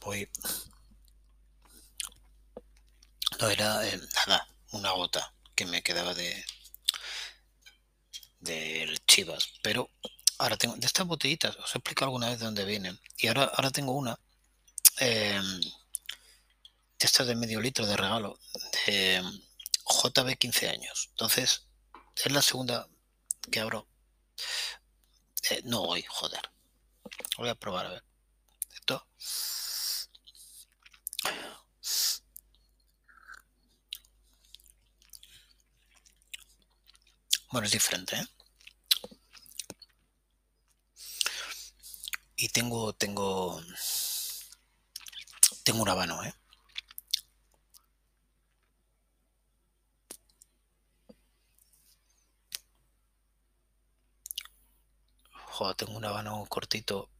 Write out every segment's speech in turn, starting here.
Voy. No era eh, nada, una gota que me quedaba de del Chivas, pero ahora tengo de estas botellitas, os he explicado alguna vez de dónde vienen y ahora ahora tengo una em, de estas de medio litro de regalo de JB 15 años. Entonces es la segunda que abro. Eh, no hoy, joder. Voy a probar a ver. Esto. Bueno, es diferente, ¿eh? Y tengo, tengo, tengo un habano, ¿eh? Joder, tengo un habano cortito,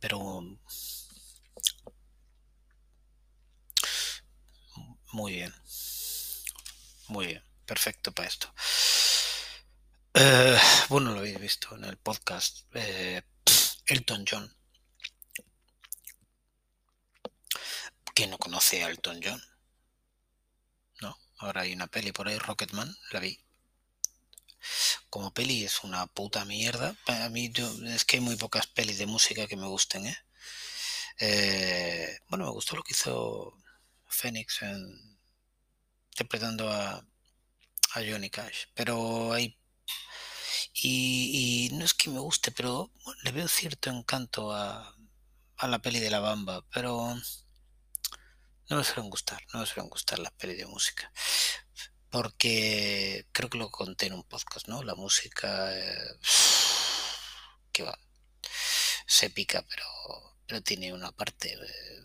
pero muy bien, muy bien, perfecto para esto. Eh, bueno, lo habéis visto en el podcast. Eh, Elton John. ¿Quién no conoce a Elton John? ¿No? Ahora hay una peli por ahí, Rocketman, la vi. Como peli es una puta mierda. A mí yo, es que hay muy pocas pelis de música que me gusten, ¿eh? eh bueno, me gustó lo que hizo Phoenix en, interpretando a, a Johnny Cash, pero hay y, no es que me guste, pero le veo cierto encanto a, a la peli de la bamba, pero no me suelen gustar, no me suelen gustar las pelis de música. Porque creo que lo conté en un podcast, ¿no? La música eh, que va, se pica, pero, pero tiene una parte eh,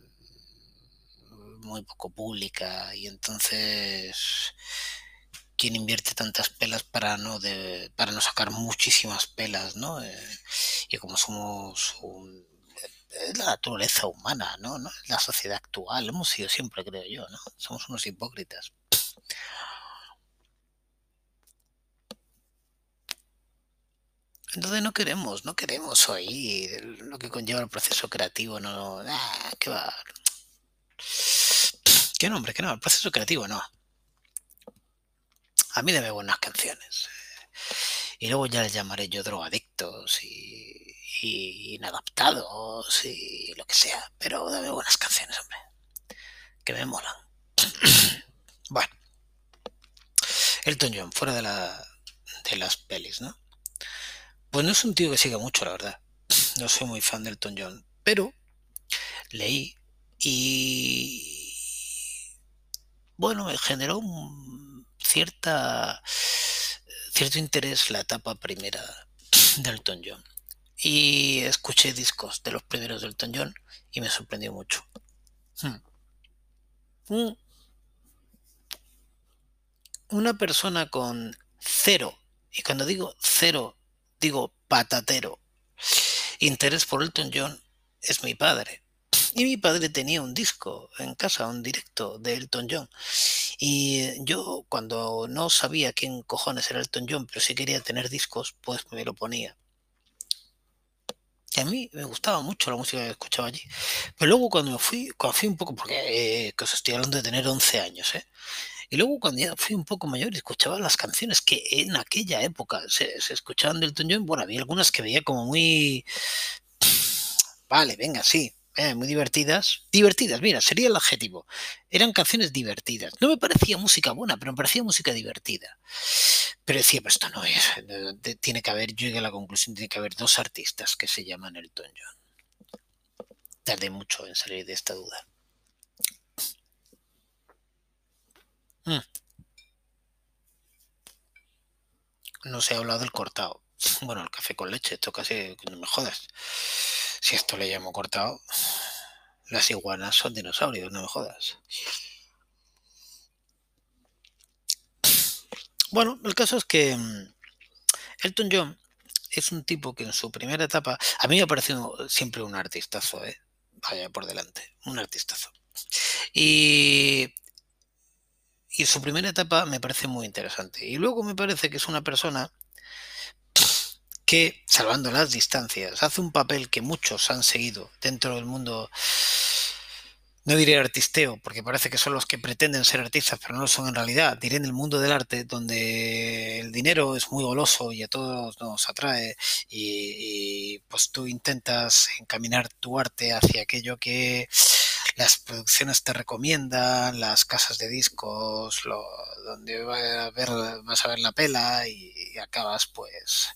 muy poco pública y entonces quien invierte tantas pelas para no de, para no sacar muchísimas pelas, ¿no? Eh, y como somos un, es la naturaleza humana, ¿no? ¿no? La sociedad actual, hemos sido siempre, creo yo, ¿no? Somos unos hipócritas. Entonces no queremos, no queremos oír lo que conlleva el proceso creativo, no, ah, qué va. ¿Qué nombre? ¿Qué no? El proceso creativo no. A mí dame buenas canciones. Y luego ya les llamaré yo drogadictos y, inadaptados y lo que sea. Pero dame buenas canciones, hombre. Que me molan. bueno. Elton John, fuera de, la, de las pelis, ¿no? Pues no es un tío que siga mucho, la verdad. No soy muy fan de Elton John. Pero leí y... Bueno, me generó un cierta, cierto interés la etapa primera de Elton John. Y escuché discos de los primeros de Elton John y me sorprendió mucho. Hmm. Una persona con cero, y cuando digo cero, digo patatero, interés por Elton John es mi padre. Y mi padre tenía un disco en casa, un directo de Elton John. Y yo cuando no sabía quién cojones era Elton John, pero sí quería tener discos, pues me lo ponía. Y a mí me gustaba mucho la música que escuchaba allí. Pero luego cuando me fui, cuando fui un poco, porque eh, os estoy hablando de tener 11 años, ¿eh? Y luego cuando ya fui un poco mayor escuchaba las canciones que en aquella época se, se escuchaban de Elton John, bueno, había algunas que veía como muy... Vale, venga, sí, eh, muy divertidas. Divertidas, mira, sería el adjetivo. Eran canciones divertidas. No me parecía música buena, pero me parecía música divertida. Pero decía, pues esto no es. Tiene que haber, yo llegué a la conclusión, tiene que haber dos artistas que se llaman Elton John. Tardé mucho en salir de esta duda. Mm. No se ha hablado del cortado. Bueno, el café con leche, esto casi no me jodas. Si esto le llamo cortado, las iguanas son dinosaurios, no me jodas. Bueno, el caso es que mm, Elton John es un tipo que en su primera etapa, a mí me ha parecido siempre un artistazo, ¿eh? vaya por delante, un artistazo. Y, y su primera etapa me parece muy interesante. Y luego me parece que es una persona que, salvando las distancias, hace un papel que muchos han seguido dentro del mundo no diré artisteo, porque parece que son los que pretenden ser artistas, pero no lo son en realidad. Diré en el mundo del arte, donde el dinero es muy goloso y a todos nos atrae, y, pues tú intentas encaminar tu arte hacia aquello que las producciones te recomiendan, las casas de discos, lo, donde a ver, vas a ver la pela y acabas pues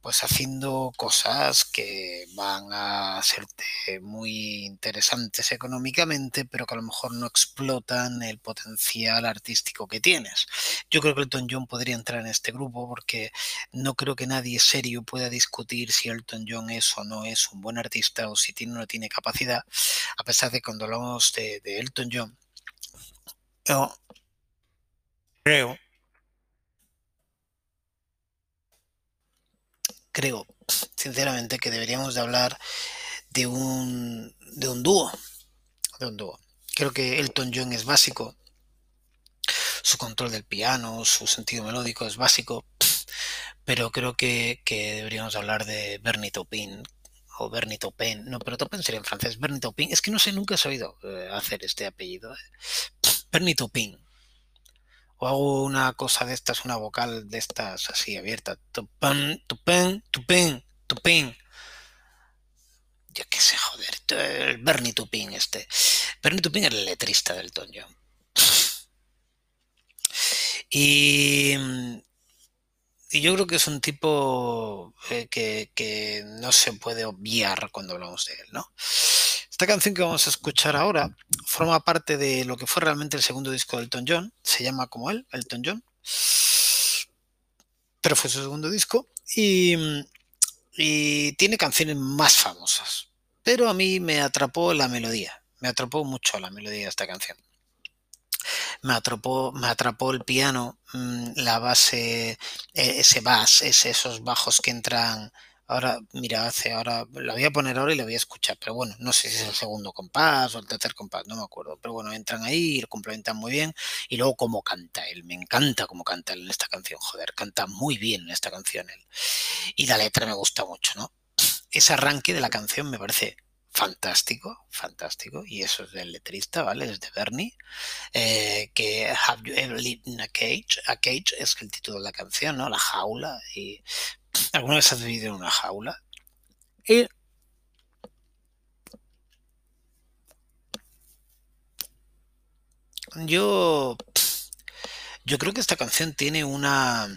pues haciendo cosas que van a serte muy interesantes económicamente, pero que a lo mejor no explotan el potencial artístico que tienes. Yo creo que Elton John podría entrar en este grupo porque no creo que nadie serio pueda discutir si Elton John es o no es un buen artista o si tiene o no tiene capacidad, a pesar de cuando hablamos de, de Elton John, yo creo creo sinceramente que deberíamos de hablar de un, de un dúo. De un dúo. Creo que Elton John es básico. Su control del piano, su sentido melódico es básico. Pero creo que, deberíamos hablar de Bernie Taupin. O Bernie Taupin. No, pero Taupin sería en francés. Bernie Taupin. Es que no sé, nunca he sabido eh, hacer este apellido. Eh. Bernie Taupin o hago una cosa de estas, una vocal de estas así abierta. Tupin, tupin, tupin, tupin. Yo qué sé, joder. El Bernie Tupin este. Bernie Tupin es el letrista del Toño. Y, y, yo creo que es un tipo eh, que, que no se puede obviar cuando hablamos de él, ¿no? Esta canción que vamos a escuchar ahora forma parte de lo que fue realmente el segundo disco de Elton John. Se llama como él, Elton John. Pero fue su segundo disco. Y, tiene canciones más famosas. Pero a mí me atrapó la melodía. Me atrapó mucho la melodía de esta canción. Me atrapó, me atrapó el piano, mm, la base, e, ese bass, esos bajos que entran Ahora, mira, hace ahora, la voy a poner ahora y la voy a escuchar, pero bueno, no sé si es el segundo compás o el tercer compás, no me acuerdo, pero bueno, entran ahí y lo complementan muy bien. Y luego cómo canta él, me encanta cómo canta él en esta canción, joder, canta muy bien en esta canción él. Y la letra me gusta mucho, ¿no? Ese arranque de la canción me parece fantástico, fantástico, y eso es del letrista, ¿vale? Es de Bernie, eh, que Have You Ever Lived in a Cage? A Cage es el título de la canción, ¿no? La jaula, y ¿Alguna vez has vivido en una jaula? Y yo, yo creo que esta canción tiene una,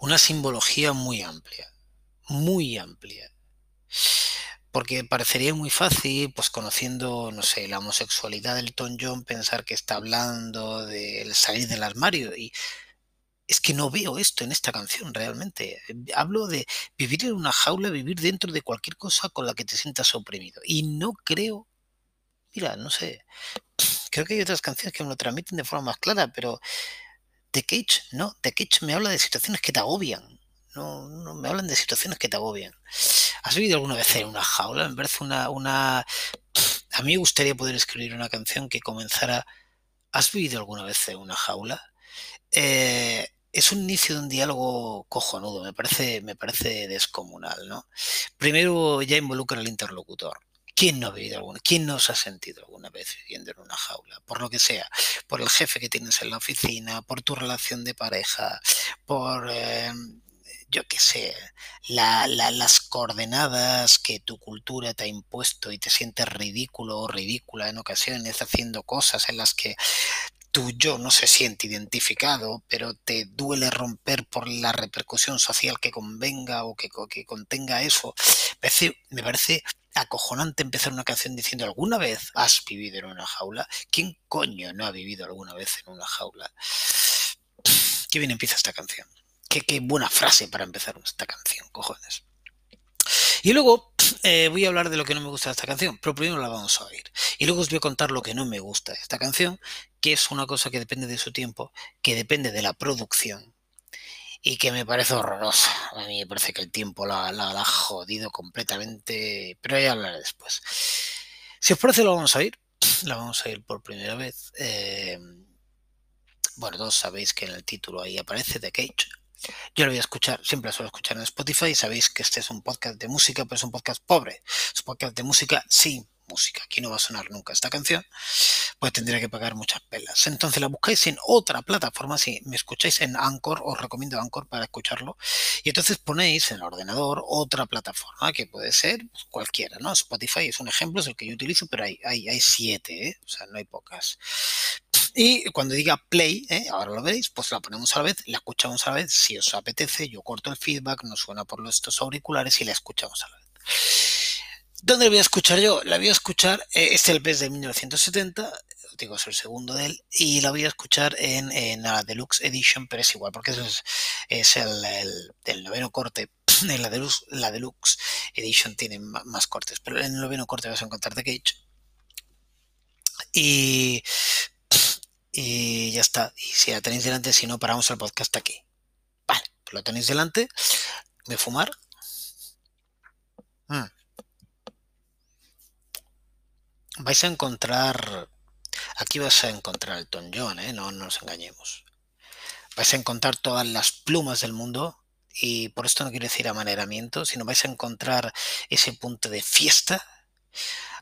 una simbología muy amplia, muy amplia. Porque parecería muy fácil, pues conociendo, no sé, la homosexualidad del Tom John, pensar que está hablando del salir del armario. Y es que no veo esto en esta canción realmente. Hablo de vivir en una jaula, vivir dentro de cualquier cosa con la que te sientas oprimido. Y no creo, mira, no sé, creo que hay otras canciones que me lo transmiten de forma más clara, pero The Cage, no, The Cage me habla de situaciones que te agobian. No, no me hablan de situaciones que te agobian. ¿Has vivido alguna vez en una jaula? Me parece una, una... A mí me gustaría poder escribir una canción que comenzara... ¿Has vivido alguna vez en una jaula? Eh, es un inicio de un diálogo cojonudo, me parece, me parece descomunal, ¿no? Primero ya involucra al interlocutor. ¿Quién no ha vivido alguna? ¿Quién no se ha sentido alguna vez viviendo en una jaula? Por lo que sea, por el jefe que tienes en la oficina, por tu relación de pareja, por eh, yo qué sé, las coordenadas que tu cultura te ha impuesto y te sientes ridículo o ridícula en ocasiones haciendo cosas en las que tu yo no se siente identificado, pero te duele romper por la repercusión social que convenga o que, contenga eso. Me parece, acojonante empezar una canción diciendo alguna vez has vivido en una jaula. ¿Quién coño no ha vivido alguna vez en una jaula? Qué bien empieza esta canción. Qué, buena frase para empezar esta canción, cojones. Y luego eh, voy a hablar de lo que no me gusta de esta canción, pero primero la vamos a oír. Y luego os voy a contar lo que no me gusta de esta canción, que es una cosa que depende de su tiempo, que depende de la producción y que me parece horrorosa. A mí me parece que el tiempo la, ha jodido completamente, pero ya hablaré después. Si os parece, lo vamos a oír. La vamos a oír por primera vez. Eh, bueno, todos sabéis que en el título ahí aparece The Cage. Yo lo voy a escuchar, siempre lo suelo escuchar en Spotify. Sabéis que este es un podcast de música, pero es un podcast pobre. Es un podcast de música sin música. Aquí no va a sonar nunca esta canción, pues tendría que pagar muchas pelas. Entonces la buscáis en otra plataforma. Si me escucháis en Anchor, os recomiendo Anchor para escucharlo. Y entonces ponéis en el ordenador otra plataforma que puede ser cualquiera, ¿no? Spotify es un ejemplo, es el que yo utilizo, pero hay, hay, hay siete, ¿eh? o sea, no hay pocas. Y cuando diga play, ¿eh? ahora lo veréis, pues la ponemos a la vez, la escuchamos a la vez. Si os apetece, yo corto el feedback, nos suena por estos auriculares y la escuchamos a la vez. ¿Dónde voy a escuchar yo? La voy a escuchar, este es el PES de 1970, digo, es el segundo de él, y la voy a escuchar en, en la Deluxe Edition, pero es igual, porque eso es, es el, el, el, noveno corte. En la Deluxe, la Deluxe Edition tiene más cortes, pero en el noveno corte vas a encontrar The Cage. Y, y ya está. Y si la tenéis delante, si no, paramos el podcast aquí. Vale, pues lo tenéis delante. Voy a fumar. Mm. vais a encontrar, aquí vais a encontrar el Tom John, ¿eh? no, no nos engañemos. Vais a encontrar todas las plumas del mundo y por esto no quiero decir amaneramiento, sino vais a encontrar ese punto de fiesta.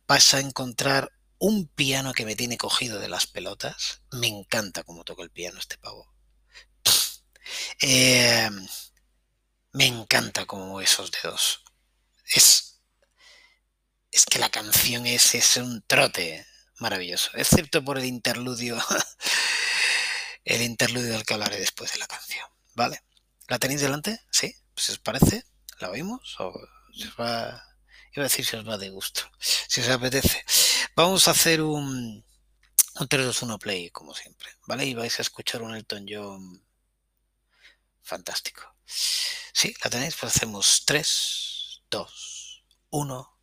Vais a encontrar un piano que me tiene cogido de las pelotas. Me encanta cómo toca el piano este pavo. Eh, me encanta cómo esos dedos. Es es que la canción es, es un trote maravilloso, excepto por el interludio, el interludio del que hablaré después de la canción, ¿vale? ¿La tenéis delante? ¿Sí? Pues os parece, ¿la oímos? ¿O os va... Iba a decir si os va de gusto, si os apetece. Vamos a hacer un, un 3, 2, 1 play, como siempre, ¿vale? Y vais a escuchar un Elton John fantástico. ¿Sí? ¿La tenéis? Pues hacemos 3, 2, 1...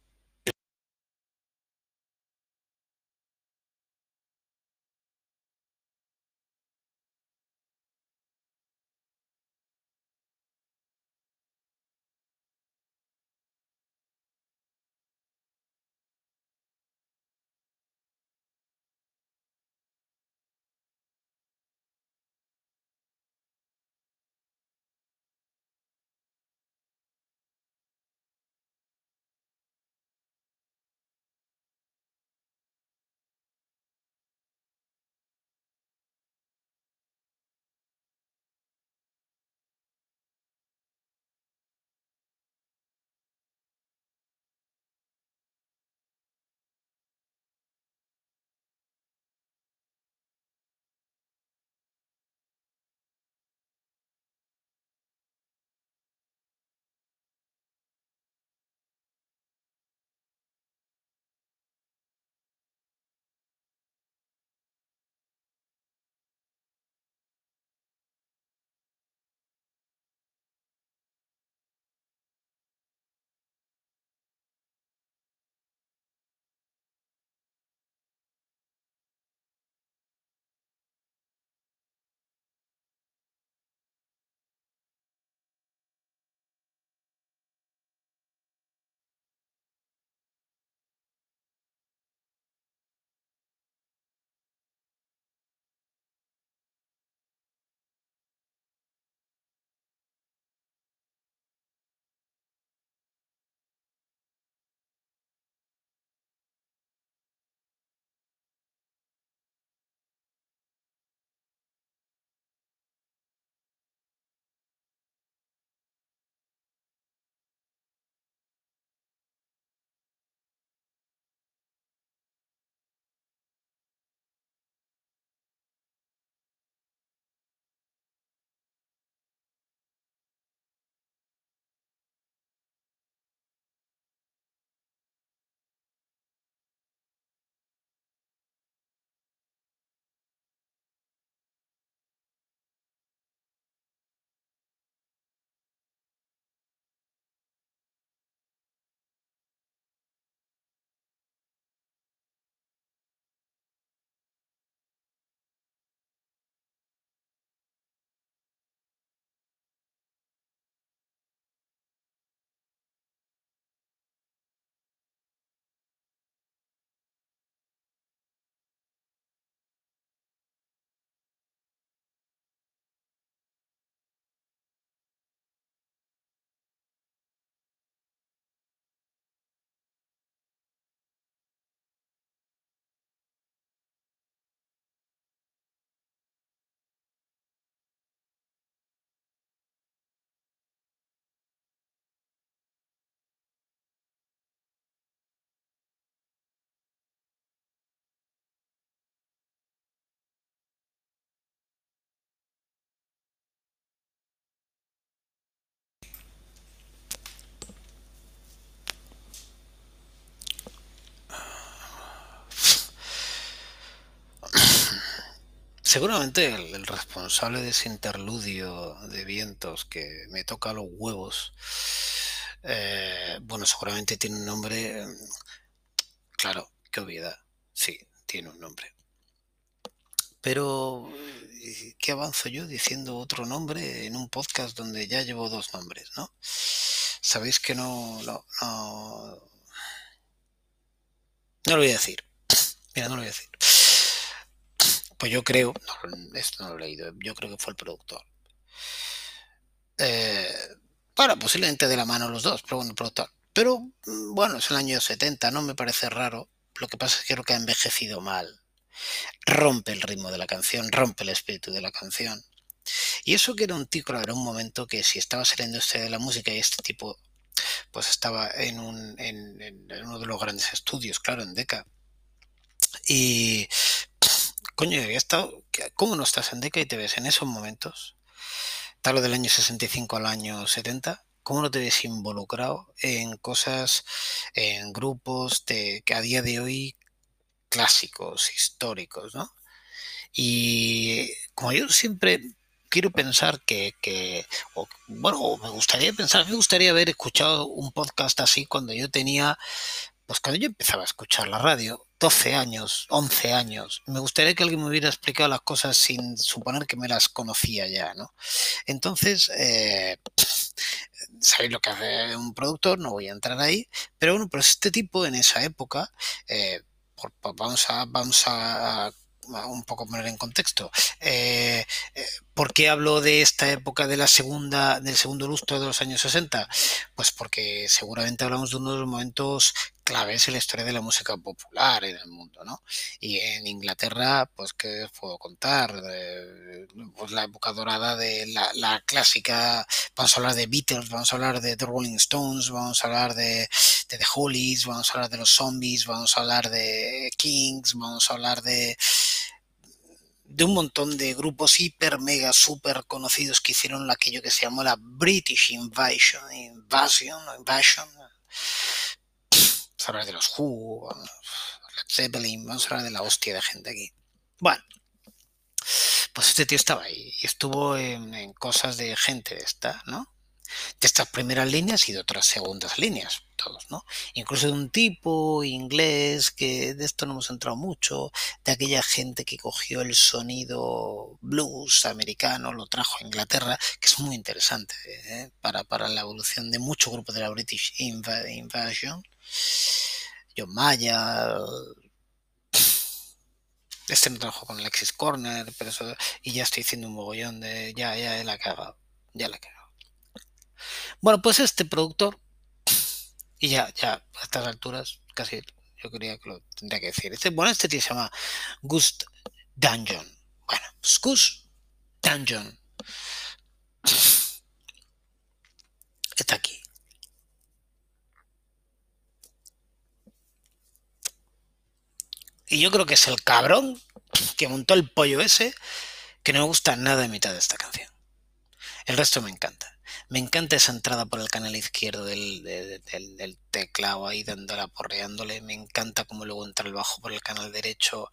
Seguramente el, responsable de ese interludio de vientos que me toca los huevos, eh, bueno, seguramente tiene un nombre, claro, qué obviedad, sí, tiene un nombre. Pero, ¿qué avanzo yo diciendo otro nombre en un podcast donde ya llevo dos nombres, ¿no? Sabéis que no, no, no, no lo voy a decir. Mira, no lo voy a decir. Pues yo creo, no, esto no lo he leído, yo creo que fue el productor. Eh, bueno, posiblemente de la mano los dos, pero bueno, el productor. Pero mm, bueno, es el año 70, no me parece raro. Lo que pasa es que creo que ha envejecido mal. Rompe el ritmo de la canción, rompe el espíritu de la canción. Y eso que era un claro, era un momento que si estaba saliendo este de la música y este tipo, pues estaba en, un, en uno de los grandes estudios, claro, en Deca. Y, ¿cómo no estás en Deca y te ves en esos momentos? Tal del año 65 al año 70, ¿cómo no te ves involucrado en cosas, en grupos de, que a día de hoy clásicos, históricos, ¿no? Y como yo siempre quiero pensar que, bueno, me gustaría pensar, me gustaría haber escuchado un podcast así cuando yo tenía, pues cuando yo empezaba a escuchar la radio, 12 años, 11 años. Me gustaría que alguien me hubiera explicado las cosas sin suponer que me las conocía ya, ¿no? Entonces, eh, sabéis lo que hace un productor, no voy a entrar ahí, pero bueno, pues este tipo en esa época, eh, vamos a, vamos a un poco poner en contexto. Eh, eh, ¿Por qué hablo de esta época de la segunda, del segundo lustro de los años 60? Pues porque seguramente hablamos de uno de los momentos claves en la historia de la música popular en el mundo, ¿no? Y en Inglaterra, pues, ¿qué os puedo contar? Eh, pues la época dorada de la, clásica, vamos a hablar de Beatles, vamos a hablar de The Rolling Stones, vamos a hablar de, de The Hollies, vamos a hablar de los Zombies, vamos a hablar de Kings, vamos a hablar de de un montón de grupos hiper, mega, super conocidos que hicieron aquello que se llamó la British Invasion, Invasion, Invasion. Vamos a hablar de los Who, Led Zeppelin, vamos a hablar de la hostia de gente aquí. Bueno, pues este tío estaba ahí y estuvo en, en cosas de gente de esta, ¿no? De estas primeras líneas y de otras segundas líneas, todos, ¿no? Incluso de un tipo inglés, que de esto no hemos entrado mucho, de aquella gente que cogió el sonido blues americano, lo trajo a Inglaterra, que es muy interesante ¿eh? para, para la evolución de muchos grupos de la British Invasion. John Maya, este no trabajó con Alexis Corner, pero y ya estoy diciendo un mogollón de, ya, ya la he cagado, ya la he cagado. Bueno, pues este productor, y ya, ya, a estas alturas, casi yo quería que lo tendría que decir. Este, bueno, este se llama Gust Dungeon. Bueno, pues Dungeon. Está aquí. Y yo creo que es el cabrón que montó el pollo ese que no me gusta nada de mitad de esta canción. El resto me encanta. Me encanta esa entrada por el canal izquierdo del, teclado ahí dándola porreándole. Me encanta cómo luego entra el bajo por el canal derecho.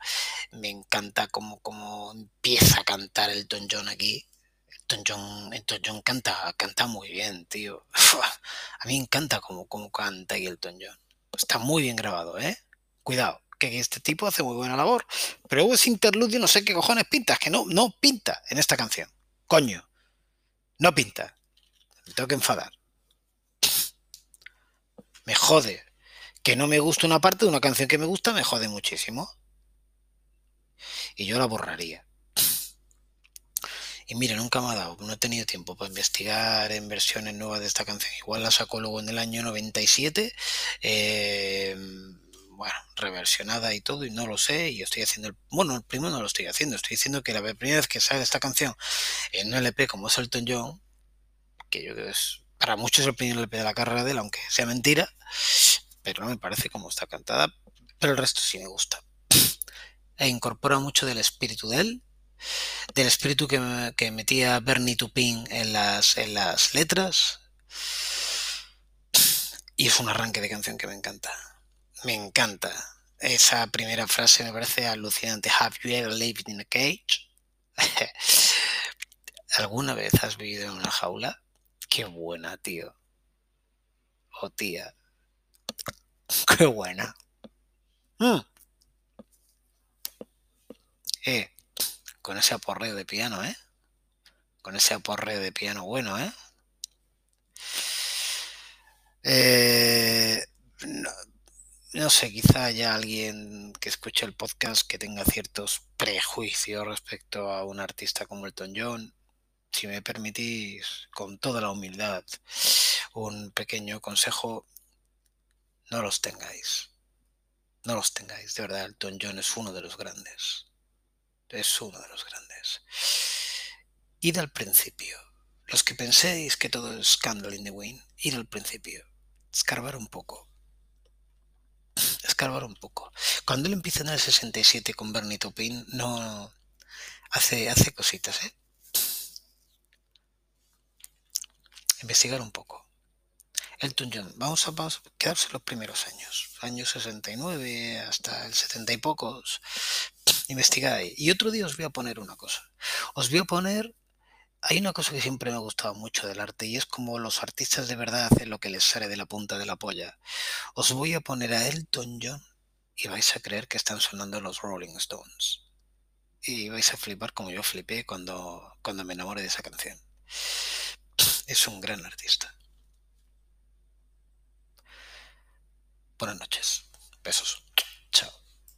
Me encanta cómo, cómo empieza a cantar el Don John aquí. Elton John, Elton John canta, canta muy bien, tío. A mí me encanta cómo, cómo canta aquí Elton John. Está muy bien grabado, ¿eh? Cuidado, que este tipo hace muy buena labor. Pero hubo ese interludio, no sé qué cojones pinta, es que no, no pinta en esta canción. Coño, no pinta. Me tengo que enfadar. Me jode. Que no me gusta una parte de una canción que me gusta, me jode muchísimo. Y yo la borraría. Y mira, nunca me ha dado, no he tenido tiempo para investigar en versiones nuevas de esta canción. Igual la sacó luego en el año 97, eh, bueno, reversionada y todo, y no lo sé. Y estoy haciendo el. Bueno, el primero no lo estoy haciendo, estoy diciendo que la primera vez que sale esta canción en un LP como es Elton John, que yo creo es para muchos el primer de la carrera de él, aunque sea mentira, pero no me parece como está cantada, pero el resto sí me gusta. E incorpora mucho del espíritu de él, del espíritu que, que metía Bernie Tupin en las, en las letras, y es un arranque de canción que me encanta. Me encanta. Esa primera frase me parece alucinante. Have you ever lived in a cage? ¿Alguna vez has vivido en una jaula? Qué buena, tío. Oh, tía. Qué buena. Mm. Eh, con ese aporreo de piano, ¿eh? Con ese aporreo de piano bueno, ¿eh? eh no, no sé, quizá haya alguien que escuche el podcast que tenga ciertos prejuicios respecto a un artista como Elton John. Si me permitís, con toda la humildad, un pequeño consejo, no los tengáis. No los tengáis. De verdad, Elton John es uno de los grandes. Es uno de los grandes. Id al principio. Los que penséis que todo es Candle in the Wind, id al principio. Escarbar un poco escarbar un poco. Cuando él empieza en el 67 con Bernie Taupin, no hace, hace cositas, ¿eh? Investigar un poco. Elton John, vamos a, vamos quedarse los primeros años, años 69 hasta el 70 y pocos. Investigad ahí. Y otro día os voy a poner una cosa. Os voy a poner hay una cosa que siempre me ha gustado mucho del arte y es como los artistas de verdad hacen lo que les sale de la punta de la polla. Os voy a poner a Elton John y vais a creer que están sonando los Rolling Stones. Y vais a flipar como yo flipé cuando, cuando me enamoré de esa canción. Es un gran artista. Buenas noches. Besos.